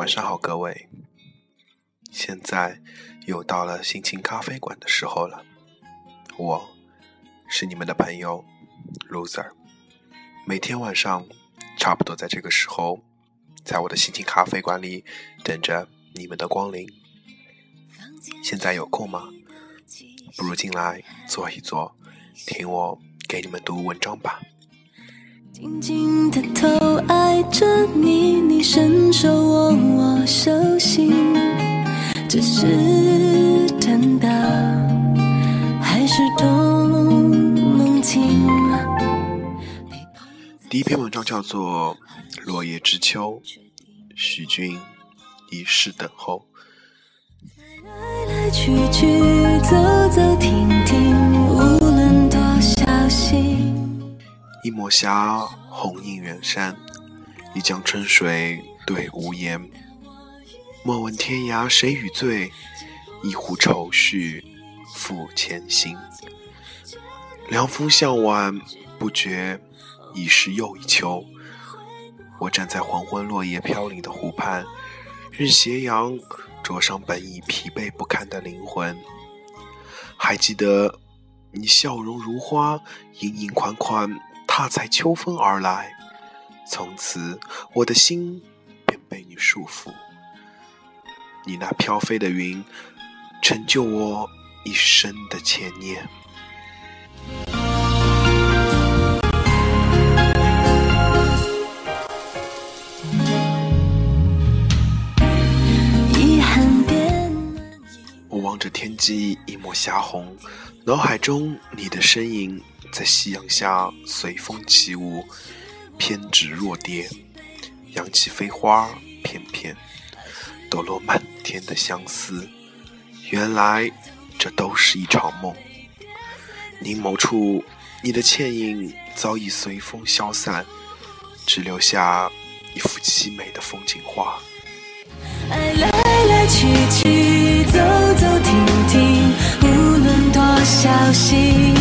晚上好，各位。现在又到了心情咖啡馆的时候了。我是你们的朋友 Loser，每天晚上差不多在这个时候，在我的心情咖啡馆里等着你们的光临。现在有空吗？不如进来坐一坐，听我给你们读文章吧。静静的偷爱着你，你伸手握我手心，这是真的还是动梦境？第一篇文章叫做《落叶知秋》，许君一世等候。来来去去，走走停停一抹霞，红映远山；一江春水对无言。莫问天涯谁与醉，一壶愁绪付前行。凉风向晚，不觉已是又一秋。我站在黄昏落叶飘零的湖畔，任斜阳灼伤本已疲惫不堪的灵魂。还记得你笑容如花，盈盈款款。踏采秋风而来，从此我的心便被你束缚。你那飘飞的云，成就我一生的牵念。我望着天际一抹霞红，脑海中你的身影。在夕阳下随风起舞，翩跹若蝶，扬起飞花片片，抖落漫天的相思。原来这都是一场梦。凝眸处，你的倩影早已随风消散，只留下一幅凄美的风景画。爱来来去去，走走停停，无论多小心。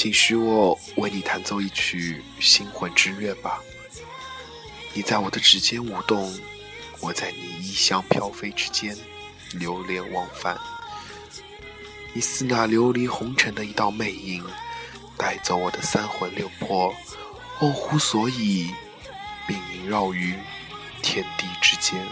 请许我为你弹奏一曲《星魂之乐》吧。你在我的指尖舞动，我在你衣香飘飞之间流连忘返。你似那琉璃红尘的一道魅影，带走我的三魂六魄，忘乎所以，并萦绕于天地之间。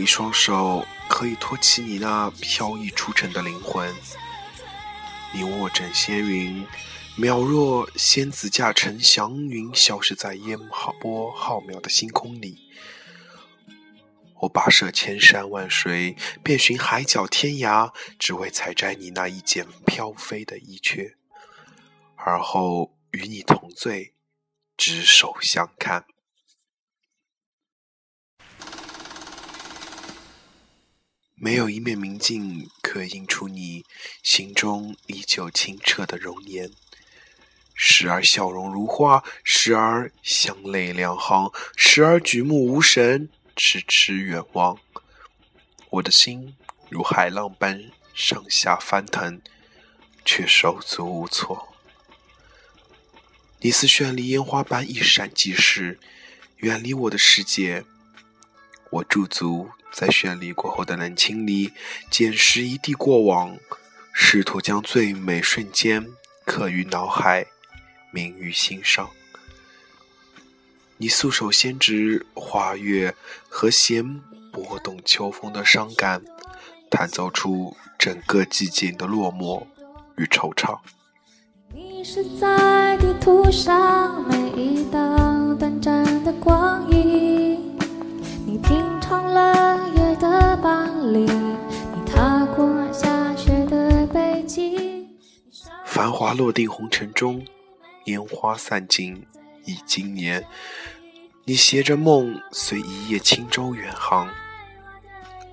一双手可以托起你那飘逸出尘的灵魂。你卧枕仙云，渺若仙子驾乘祥云，消失在烟波浩渺的星空里。我跋涉千山万水，遍寻海角天涯，只为采摘你那一剪飘飞的衣缺，而后与你同醉，执手相看。没有一面明镜可映出你心中依旧清澈的容颜，时而笑容如花，时而香泪两行，时而举目无神，痴痴远望。我的心如海浪般上下翻腾，却手足无措。你似绚丽烟花般一闪即逝，远离我的世界。我驻足。在绚丽过后的冷清里，捡拾一地过往，试图将最美瞬间刻于脑海，铭于心上。你素手纤指花月和弦，拨动秋风的伤感，弹奏出整个寂静的落寞与惆怅。你是在地图上每一道短暂的光影，你品尝了夜的巴黎，你踏过下雪的北京。繁华落定红尘中，烟花散尽已经年。你携着梦，随一叶轻舟远航。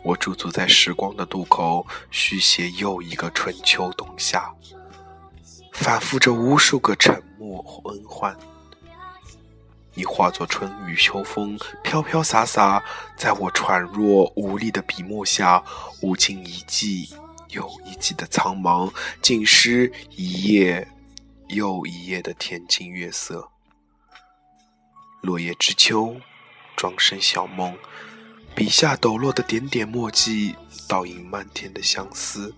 我驻足在时光的渡口，续写又一个春秋冬夏，反复着无数个沉默或恩欢。你化作春雨秋风，飘飘洒洒，在我喘弱无力的笔墨下，无尽一季又一季的苍茫，浸湿一夜又一夜的恬静月色。落叶知秋，庄生晓梦，笔下抖落的点点墨迹，倒映漫天的相思。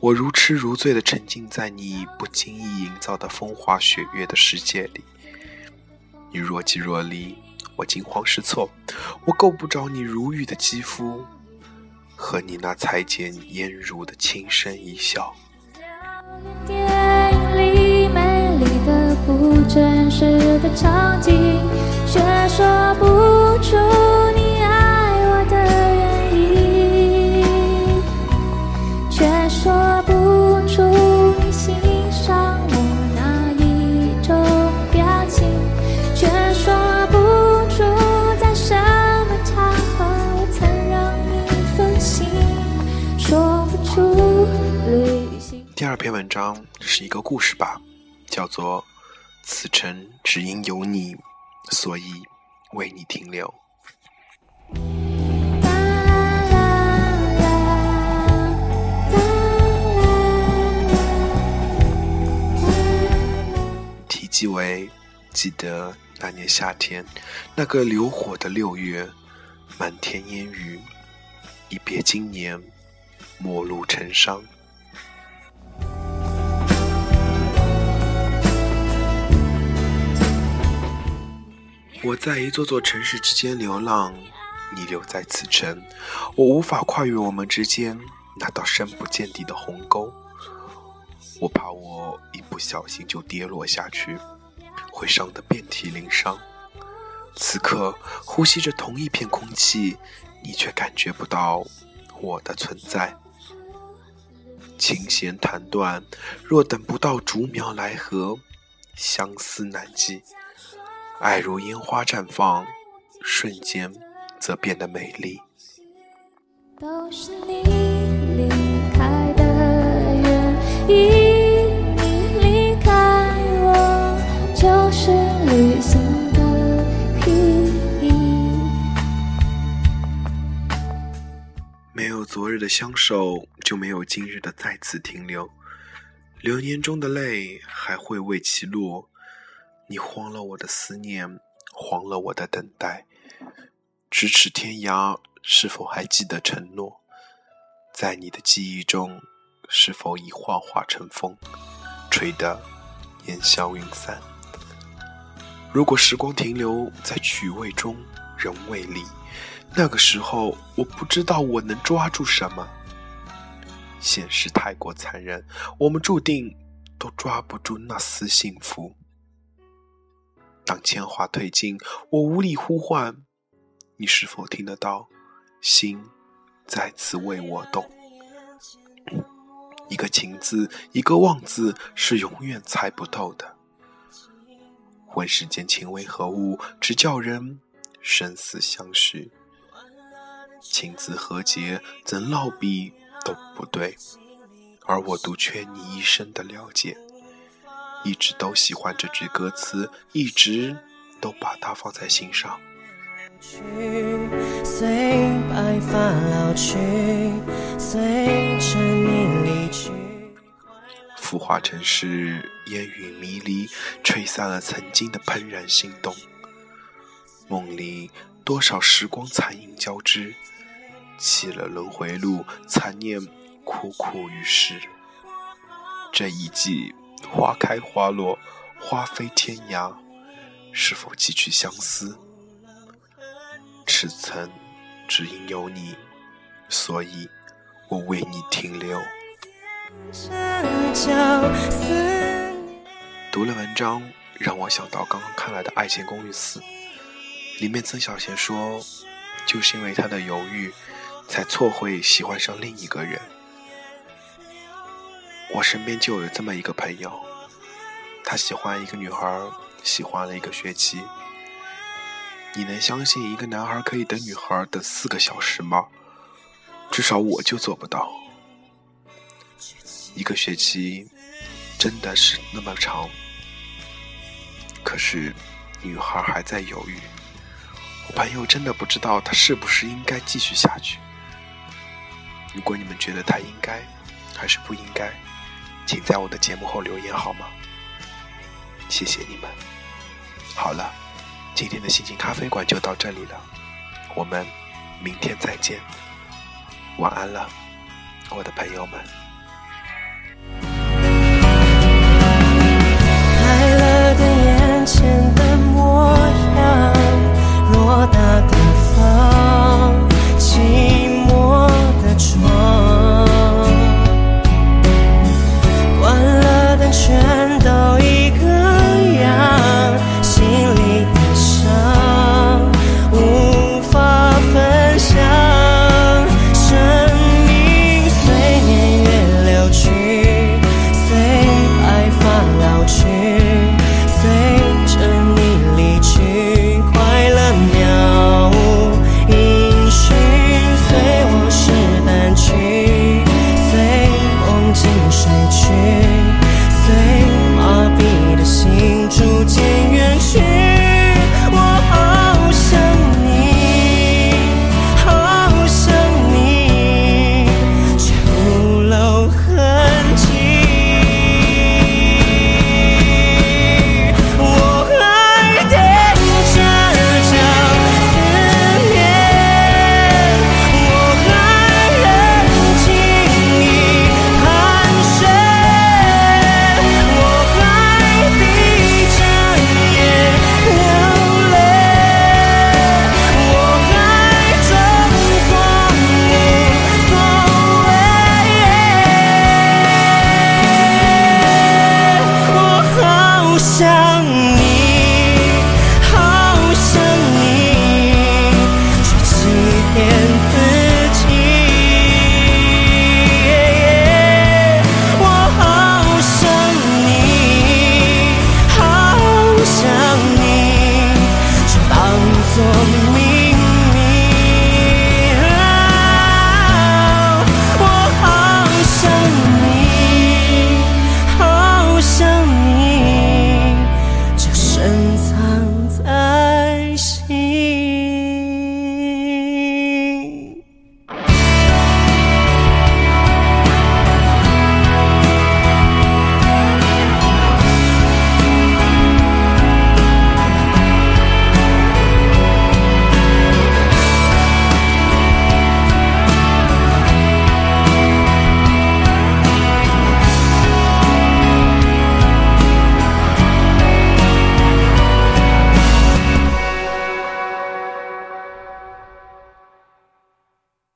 我如痴如醉的沉浸在你不经意营造的风花雪月的世界里。你若即若离，我惊慌失措，我够不着你如玉的肌肤，和你那裁剪烟如的轻声一笑。电影里美丽的不真实的场景，却说不出你爱我的原因，却说不这篇文章是一个故事吧，叫做“此城只因有你，所以为你停留”。题记为：记得那年夏天，那个流火的六月，满天烟雨，一别经年，陌路成伤。我在一座座城市之间流浪，你留在此城，我无法跨越我们之间那道深不见底的鸿沟。我怕我一不小心就跌落下去，会伤得遍体鳞伤。此刻呼吸着同一片空气，你却感觉不到我的存在。琴弦弹断，若等不到竹苗来合，相思难寄。爱如烟花绽放，瞬间则变得美丽。都是你离开的原因，你离开我就是旅行的意义。没有昨日的相守，就没有今日的再次停留。流年中的泪还会为其落。你慌了我的思念，慌了我的等待。咫尺天涯，是否还记得承诺？在你的记忆中，是否已幻化成风，吹得烟消云散？如果时光停留在曲未中，人未离，那个时候，我不知道我能抓住什么。现实太过残忍，我们注定都抓不住那丝幸福。当铅华褪尽，我无力呼唤，你是否听得到？心再次为我动。一个情字，一个望字，是永远猜不透的。问世间情为何物，只叫人生死相许。情字何解，怎落笔都不对，而我独缺你一生的了解。一直都喜欢这句歌词，一直都把它放在心上。随白发老去，随着你离去。浮华城市，烟雨迷离，吹散了曾经的怦然心动。梦里多少时光残影交织，弃了轮回路，残念苦苦于世。这一季。花开花落，花飞天涯，是否寄去相思？赤诚只因有你，所以我为你停留。读了文章，让我想到刚刚看来的《爱情公寓四》，里面曾小贤说，就是因为他的犹豫，才错会喜欢上另一个人。我身边就有这么一个朋友，他喜欢一个女孩，喜欢了一个学期。你能相信一个男孩可以等女孩等四个小时吗？至少我就做不到。一个学期真的是那么长，可是女孩还在犹豫。我朋友真的不知道他是不是应该继续下去。如果你们觉得他应该还是不应该，请在我的节目后留言好吗？谢谢你们。好了今天的心情咖啡馆就到这里了。我们明天再见。晚安了我的朋友们。快乐的眼前的模样